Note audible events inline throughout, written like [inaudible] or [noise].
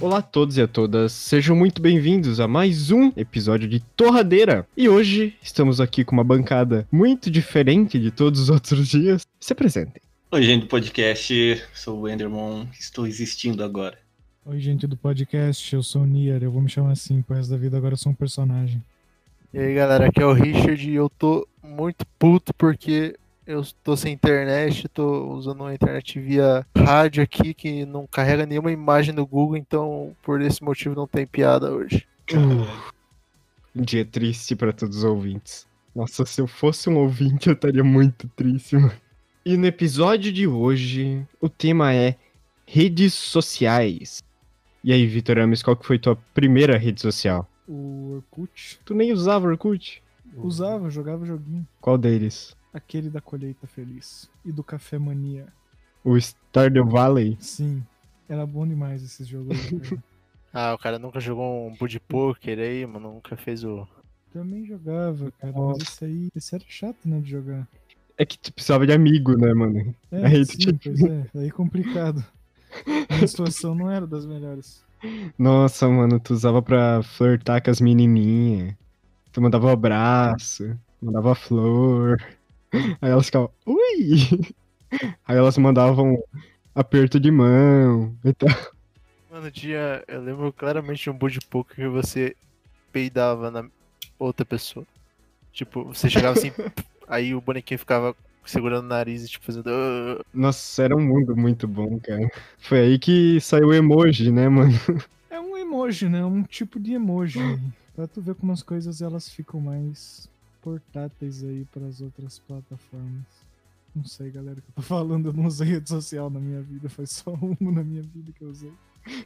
Olá a todos e a todas, sejam muito bem-vindos a mais um episódio de Torradeira. E hoje estamos aqui com uma bancada muito diferente de todos os outros dias. Se apresentem. Oi, gente do podcast, sou o Endermon, estou existindo agora. Oi, gente do podcast, eu sou o Nier, eu vou me chamar assim pro resto da vida, agora eu sou um personagem. E aí, galera, aqui é o Richard e eu tô muito puto porque eu tô sem internet, tô usando uma internet via rádio aqui que não carrega nenhuma imagem no Google, então por esse motivo não tem piada hoje. Um dia triste para todos os ouvintes. Nossa, se eu fosse um ouvinte, eu estaria muito triste, mano. E no episódio de hoje, o tema é redes sociais. E aí, Vitor Ames, qual que foi tua primeira rede social? O Orkut Tu nem usava Orkut? usava, jogava joguinho. Qual deles? Aquele da colheita feliz. E do Café Mania. O Stardew Valley? Sim, era bom demais esses jogos. [laughs] Ah, o cara nunca jogou um Bud Poker aí, mano, nunca fez o. Também jogava, cara, mas esse aí, esse era chato, né, de jogar. É que tu precisava de amigo, né, mano? É, [laughs] Aí tu sim, tinha- pois é, aí complicado. A situação não era das melhores. Nossa, mano, tu usava pra flertar com as menininhas. Tu mandava um abraço, mandava flor. [laughs] Aí elas ficavam, ui! [laughs] Aí elas mandavam aperto de mão e tal. Mano, tinha. Eu lembro claramente de um Bud Poker que você peidava na outra pessoa. Tipo, você chegava assim, [laughs] aí o bonequinho ficava segurando o nariz e tipo fazendo. "Ah". Nossa, era um mundo muito bom, cara. Foi aí que saiu o emoji, né, mano? É um emoji, né? Um tipo de emoji. Pra tu ver como as coisas elas ficam mais portáteis aí pras outras plataformas. Não sei, galera, o que eu tô falando. Eu não usei rede social na minha vida. Foi só [laughs] uma na minha vida que eu usei.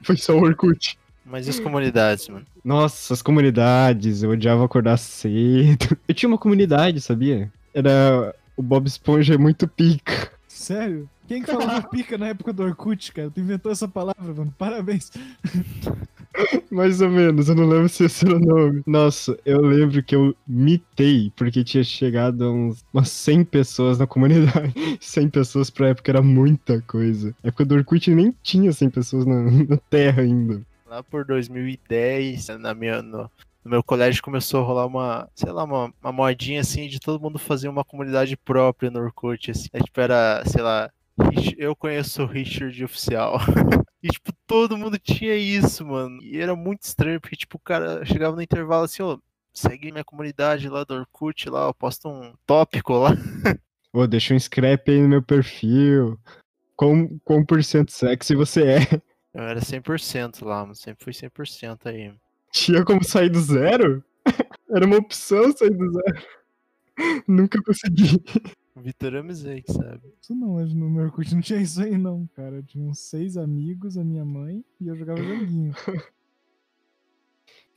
Foi só o Orkut. Mas e as comunidades, mano? Nossa, as comunidades, eu odiava acordar cedo. [laughs] Eu tinha uma comunidade, sabia? Era. O Bob Esponja é muito pica. Sério? Quem que falava pica na época do Orkut, cara? Tu inventou essa palavra, mano. Parabéns. [laughs] [laughs] Mais ou menos, eu não lembro se esse era o nome. Nossa, eu lembro que eu mitei, porque tinha chegado a uns, umas 100 pessoas na comunidade. [laughs] 100 pessoas pra época era muita coisa. Na época do Orkut nem tinha 100 pessoas na, na Terra ainda. Lá por 2010, na minha, no, no meu colégio começou a rolar uma, sei lá, uma, uma modinha assim de todo mundo fazer uma comunidade própria no Orkut, assim. É, tipo, era, sei lá, eu conheço o Richard oficial. [laughs] e, tipo, todo mundo tinha isso, mano. E era muito estranho, porque, tipo, o cara chegava no intervalo assim, ó, segue minha comunidade lá do Orkut, lá, eu posto um tópico lá. [laughs] Ô, deixa um scrap aí no meu perfil. Quão, quão por cento sexy você é? [laughs] Eu era 100% lá, mano, sempre fui 100% aí. Tinha como sair do zero? Era uma opção sair do zero. Nunca consegui. Vitor Amizei, sabe? Isso não, no meu Orkut não tinha isso aí, não, cara. Eu tinha uns seis amigos, a minha mãe, e eu jogava joguinho. [laughs]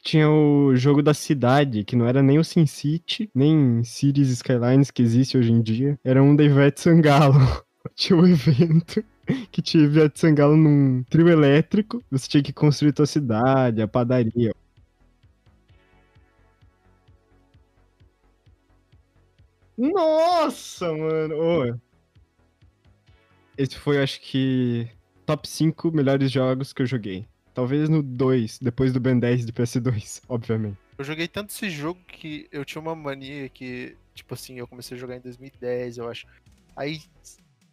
Tinha o jogo da cidade, que não era nem o SimCity, nem Cities Skylines que existe hoje em dia. Era um da Ivete Sangalo. [laughs] Tinha um evento [laughs] que tinha Ivete Sangalo num trio elétrico. Você tinha que construir tua cidade, a padaria. Nossa, mano! Ô. Esse foi, acho que, top 5 melhores jogos que eu joguei. Talvez no 2, depois do Ben 10 de PS2, [laughs] obviamente. Eu joguei tanto esse jogo que eu tinha uma mania que, tipo assim, eu comecei a jogar em 2010, eu acho. Aí,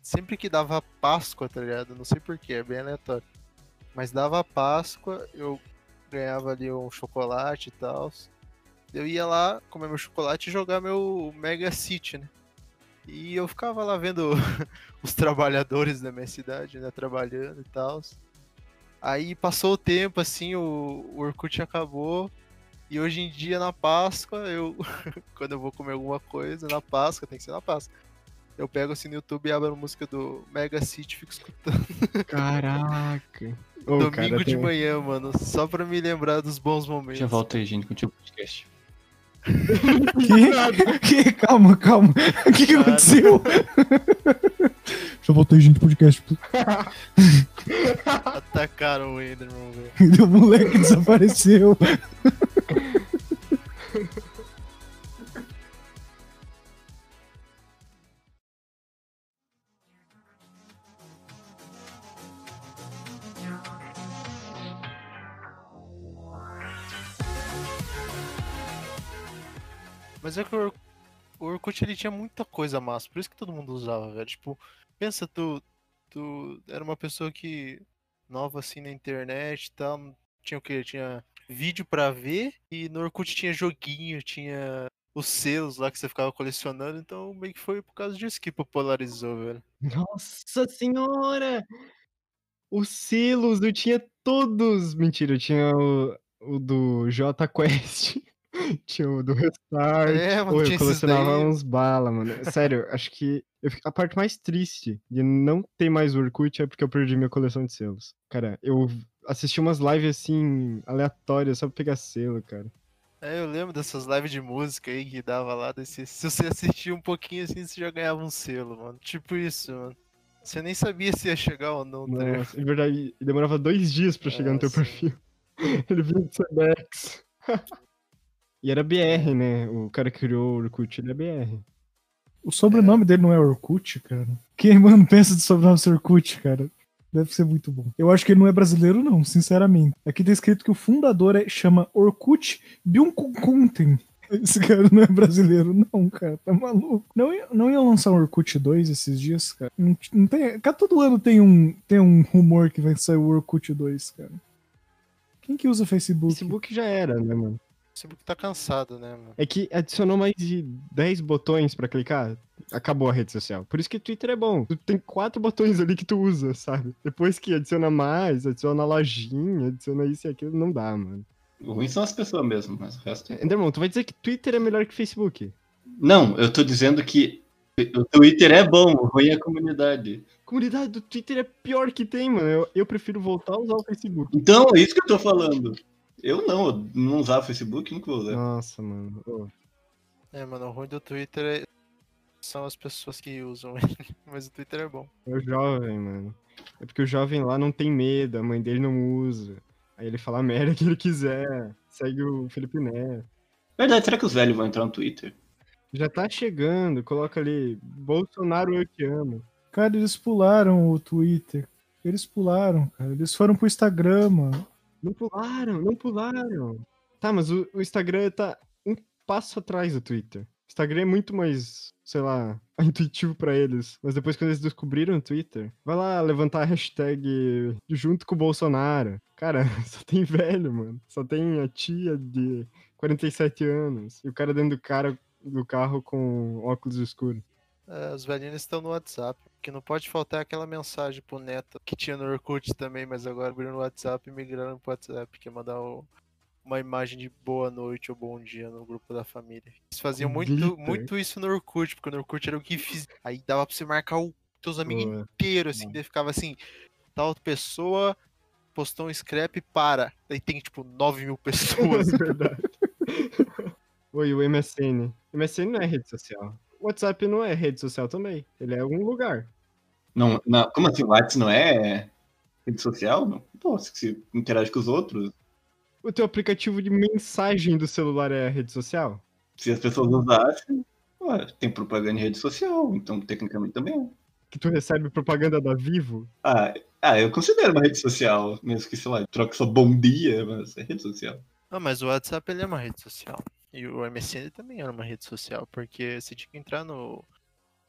sempre que dava Páscoa, tá ligado? Não sei porquê, é bem aleatório. Mas dava Páscoa, eu ganhava ali um chocolate e tal. Eu ia lá comer meu chocolate e jogar meu Mega City, né? E eu ficava lá vendo [laughs] os trabalhadores da minha cidade, né? Trabalhando e tal. Aí passou o tempo, assim, o, o Orkut acabou. E hoje em dia, na Páscoa, eu. [laughs] quando eu vou comer alguma coisa, na Páscoa, tem que ser na Páscoa. Eu pego assim no YouTube e abro a música do Mega City e fico escutando. [laughs] Caraca. Ô, Domingo cara, de tem- manhã, mano. Só pra me lembrar dos bons momentos. Já volto aí, gente, continua o podcast. Que? que? Calma, calma. O que, que aconteceu? Já voltei, gente, podcast. Atacaram o Enderman, velho. [laughs] O moleque desapareceu. Mas é que o, Or- o Orkut ele tinha muita coisa massa, por isso que todo mundo usava, velho. Tipo, pensa, tu, tu era uma pessoa que nova assim na internet e tal, tinha o quê? Tinha vídeo pra ver e no Orkut tinha joguinho, tinha os selos lá que você ficava colecionando, então meio que foi por causa disso que popularizou, velho. Nossa senhora! Os selos, eu tinha todos! Mentira, eu tinha o, o do J Quest. [laughs] tinha o do Restart. É, mano, Pô, eu colecionava uns bala, mano. Sério, acho que fico- a parte mais triste de não ter mais Orkut é porque eu perdi minha coleção de selos. Cara, eu assisti umas lives assim, aleatórias, só pra pegar selo, cara. É, eu lembro dessas lives de música aí que dava lá. Desse... Se você assistia um pouquinho assim, você já ganhava um selo, mano. Tipo isso, mano. Você nem sabia se ia chegar ou não, tá? Nossa, é verdade, demorava dois dias pra chegar no teu perfil. [laughs] Ele vinha de Sedex. [laughs] e era BR, né? O cara que criou o Orkut, ele é BR. O sobrenome dele não é Orkut, cara? Quem, mano, pensa de sobrenome ser Orkut, cara? Deve ser muito bom. Eu acho que ele não é brasileiro, não, sinceramente. Aqui tá escrito que o fundador é, chama Orkut Byung-Kunten. Esse cara não é brasileiro, não, cara. Tá maluco. Não, ia- não ia lançar um Orkut 2 esses dias, cara? Não, não tem, cara, todo ano tem um, tem um rumor que vai sair o Orkut 2, cara. Quem que usa Facebook? Facebook já era, né, mano? O Facebook tá cansado, né, mano? É que adicionou mais de 10 botões pra clicar, acabou a rede social. Por isso que Twitter é bom. Tu tem quatro botões ali que tu usa, sabe? Depois que adiciona mais, adiciona a lojinha, adiciona isso e aquilo, não dá, mano. O ruim são as pessoas mesmo, mas o resto. é- Enderman, tu vai dizer que Twitter é melhor que Facebook? Não, eu tô dizendo que o Twitter é bom, o ruim é a comunidade. A comunidade do Twitter é pior que tem, mano. Eu, eu prefiro voltar a usar o Facebook. Então, é isso que eu tô falando. Eu não, eu não usava Facebook, nunca vou usar. Nossa, mano. Ô, É, mano, o ruim do Twitter é- são as pessoas que usam [laughs] ele. Mas o Twitter é bom. É o jovem, mano. É porque o jovem lá não tem medo, a mãe dele não usa. Aí ele fala a merda que ele quiser. Segue o Felipe Neto. Verdade, será que os velhos vão entrar no Twitter? Já tá chegando, coloca ali, Bolsonaro eu te amo. Cara, eles pularam o Twitter. Eles pularam, cara. Eles foram pro Instagram, mano. Não pularam, não pularam. Tá, mas o, o Instagram tá um passo atrás do Twitter. O Instagram é muito mais, sei lá, [laughs] intuitivo pra eles. Mas depois quando eles descobriram o Twitter, vai lá levantar a hashtag junto com o Bolsonaro. Cara, [laughs] só tem velho, mano. Só tem a tia de 47 anos. E o cara dentro do cara do carro com óculos escuros. É, os velhinhos estão no WhatsApp. Que não pode faltar aquela mensagem pro Neto que tinha no Orkut também, mas agora abriram no WhatsApp e migraram pro WhatsApp, que é mandar o- uma imagem de boa noite ou bom dia no grupo da família. Eles faziam muito, glitter. muito isso no Orkut, porque no Orkut era o que fiz. Aí dava pra você marcar o teus amigos Boa. inteiros, assim, daí ficava assim, tal pessoa postou um scrap para. Daí tem tipo 9 mil [laughs] pessoas. É verdade. Oi, o MSN. MSN não é rede social. O WhatsApp não é rede social também. Ele é um lugar. Não, não, como assim? O WhatsApp não é rede social? Não. Pô, se você interage com os outros, O teu aplicativo de mensagem do celular é a rede social? se as pessoas usassem, ué, tem propaganda em rede social, então tecnicamente também é. Que tu recebe propaganda da Vivo? Ah, ah, eu considero uma rede social, mesmo que, sei lá, troque só bom dia, mas é rede social. Ah, mas o WhatsApp ele é uma rede social. E o MSN também era uma rede social, porque você tinha que entrar no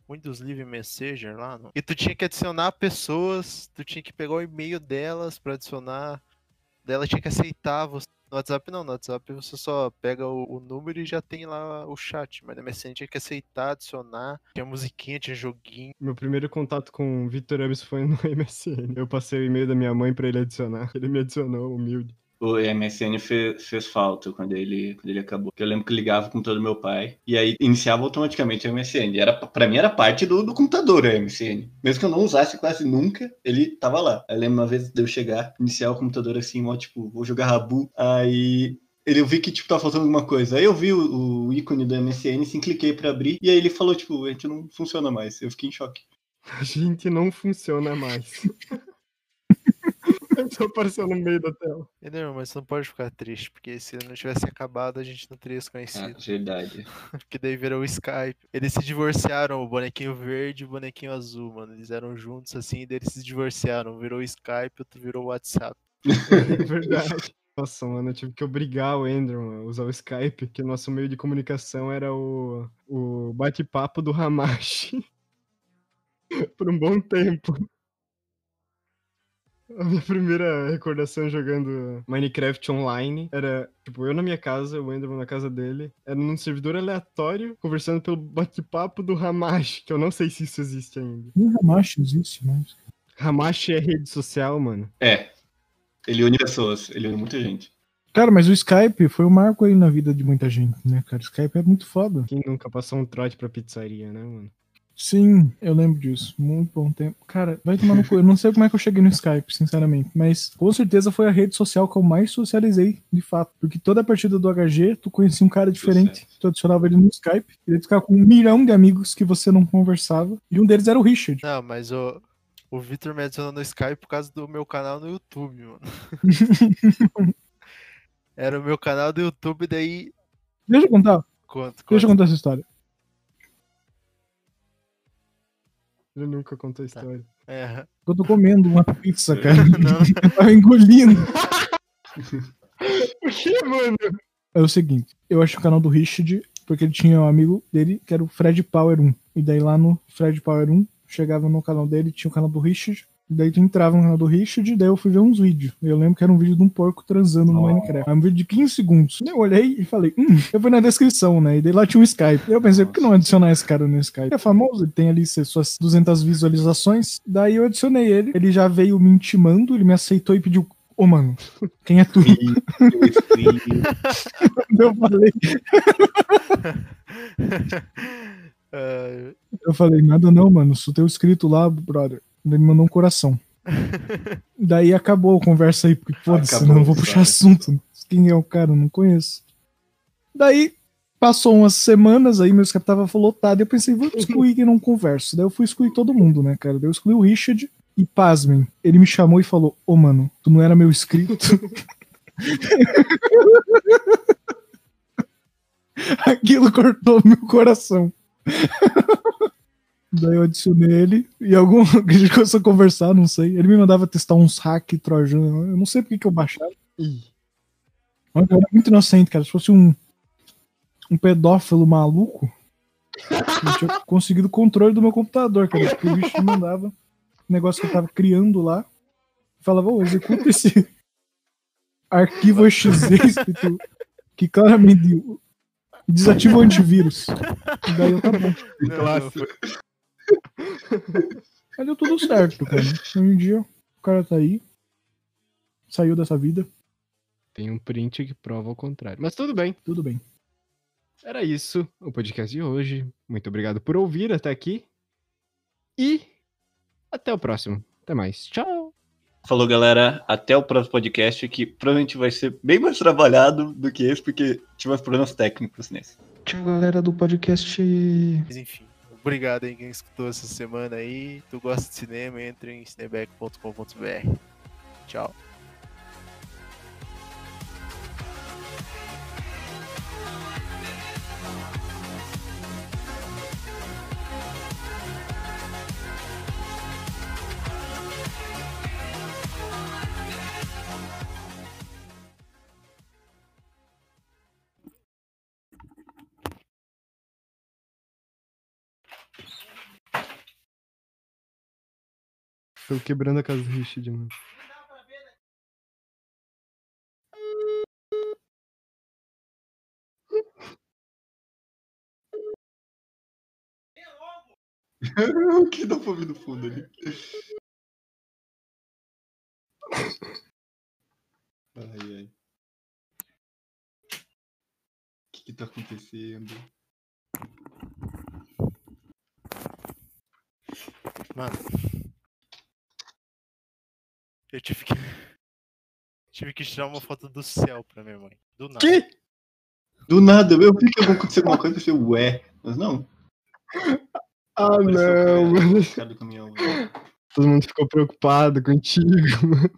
Windows Live Messenger lá. no- E tu tinha que adicionar pessoas, tu tinha que pegar o e-mail delas pra adicionar. Dela tinha que aceitar você. No WhatsApp não, no WhatsApp você só pega o, o número e já tem lá o chat. Mas no MSN tinha que aceitar, adicionar. Tinha musiquinha, tinha joguinho. Meu primeiro contato com o Victor Abs foi no [laughs] MSN. Eu passei o e-mail da minha mãe pra ele adicionar. Ele me adicionou, humilde. O MSN fez, fez falta quando ele, quando ele acabou. Eu lembro que ligava com todo meu pai e aí iniciava automaticamente o MSN. Era, pra mim era parte do, do computador o MSN. Mesmo que eu não usasse quase nunca, ele tava lá. Eu lembro uma vez de eu chegar, iniciar o computador assim, ó, tipo, vou jogar Rabu. Aí ele eu vi que tipo, tava faltando alguma coisa. Aí eu vi o, o ícone do MSN, assim, cliquei pra abrir. E aí ele falou, tipo, a gente não funciona mais. Eu fiquei em choque. A gente não funciona mais. [laughs] [laughs] Só apareceu no meio da tela. Entendeu? Mas você não pode ficar triste, porque se não tivesse acabado, a gente não teria se Ah, conhecido. verdade. [laughs] Porque daí virou o Skype. Eles se divorciaram, o bonequinho verde e o bonequinho azul, mano. Eles eram juntos assim, e daí eles se divorciaram. Virou o Skype, outro virou o WhatsApp. [laughs] É verdade. Nossa, mano, eu tive que obrigar o Enderman a usar o Skype, que o nosso meio de comunicação era o, o bate-papo do Hamashi. Por um bom tempo. [laughs] A minha primeira recordação jogando Minecraft online era, tipo, eu na minha casa, o Enderman na casa dele, era num servidor aleatório, conversando pelo bate-papo do Hamashi, que eu não sei se isso existe ainda. Nem Hamashi existe, mas. Hamashi é rede social, mano. É. Ele une pessoas, ele une muita gente. Cara, mas o Skype foi um marco aí na vida de muita gente, né, cara? O Skype é muito foda. Quem nunca passou um trote pra pizzaria, né, mano? Sim, eu lembro disso. Muito bom tempo. Cara, vai tomar no cu. Eu não sei como é que eu cheguei no Skype, sinceramente. Mas com certeza foi a rede social que eu mais socializei, de fato. Porque toda partida do HG, tu conhecia um cara diferente. Tu adicionava ele no Skype. E ele ficava com um milhão de amigos que você não conversava. E um deles era o Richard. Não, mas o, o Victor me adicionou no Skype por causa do meu canal no YouTube, mano. [laughs] Era o meu canal do YouTube, daí. Deixa eu contar. Quanto? Deixa eu contar essa história. Ele nunca contou a história. É. Eu tô comendo uma pizza, cara. [laughs] Não. Eu tava engolindo. Por que, mano? É o seguinte, eu achei o canal do Richard, porque ele tinha um amigo dele, que era o Fred Power 1. E daí lá no Fred Power 1, chegava no canal dele, tinha o canal do Richard. E daí tu entrava no canal do Richard, e daí eu fui ver uns vídeos. Eu lembro que era um vídeo de um porco transando no Oh. Minecraft. Era um vídeo de 15 segundos. Eu olhei e falei, hum, eu fui na descrição, né? E daí lá tinha um Skype. Eu pensei, por que não adicionar esse cara no Skype? Ele é famoso, ele tem ali suas 200 visualizações. Daí eu adicionei ele, ele já veio me intimando, ele me aceitou e pediu, ô mano, quem é tu? [laughs] eu falei, Ah, [laughs] Eu falei, nada não, mano. Sou teu inscrito lá, brother. Ele me mandou um coração. [laughs] Daí acabou a conversa aí, porque foda-se, não vou puxar assunto. Quem é o cara? Eu Não conheço. Daí passou umas semanas aí, meu Skype tava lotado. E eu pensei, vou excluir quem não converso. Daí eu fui excluir todo mundo, né, cara? Daí eu excluí o Richard e pasmem. Ele me chamou e falou: Ô, mano, tu não era meu inscrito? [laughs] [laughs] Aquilo cortou meu coração. Daí eu adicionei ele e algum [laughs] a gente começou a conversar, não sei. Ele me mandava testar uns hack trojano. Eu não sei porque que eu baixava. Ih, Mas Eu era muito inocente, cara. Se fosse um, um pedófilo maluco, eu tinha [laughs] conseguido o controle do meu computador, cara. Porque o bicho me mandava um negócio que eu tava criando lá. Falava, ô, executa esse [laughs] arquivo exe escrito que claramente desativa o antivírus. E daí eu tá bom. não, foi- [laughs] Mas deu tudo certo, cara. Hoje em dia, o cara tá aí. Saiu dessa vida, Tem um print que prova o contrário. Mas tudo bem. tudo bem. Era isso o podcast de hoje. Muito obrigado por ouvir até aqui. E até o próximo. Até mais. Tchau. Falou, galera. Até o próximo podcast, que provavelmente vai ser bem mais trabalhado do que esse, porque tivemos problemas técnicos nesse. Tchau, galera do podcast. Mas enfim, obrigado aí quem escutou essa semana aí. Tu gosta de cinema, entre em cineback.com.br. Tchau. Tô quebrando a casa do Richard, mano. o [laughs] que dá pra ouvir no fundo ali? Ai, ai. O que que tá acontecendo? Mano. Eu tive que. [laughs] Tive que tirar uma foto do céu pra minha mãe. Do nada. Que? Do nada, eu vi que ia acontecer alguma coisa, eu pensei, ué, mas não. Ah, Apareceu não, mano. o cara do caminhão. Todo mundo ficou preocupado contigo, [laughs] mano.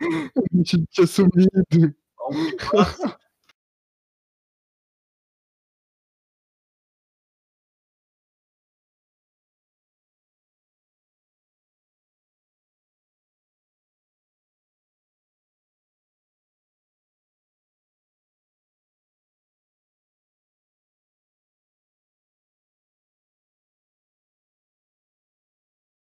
A gente tinha sumido.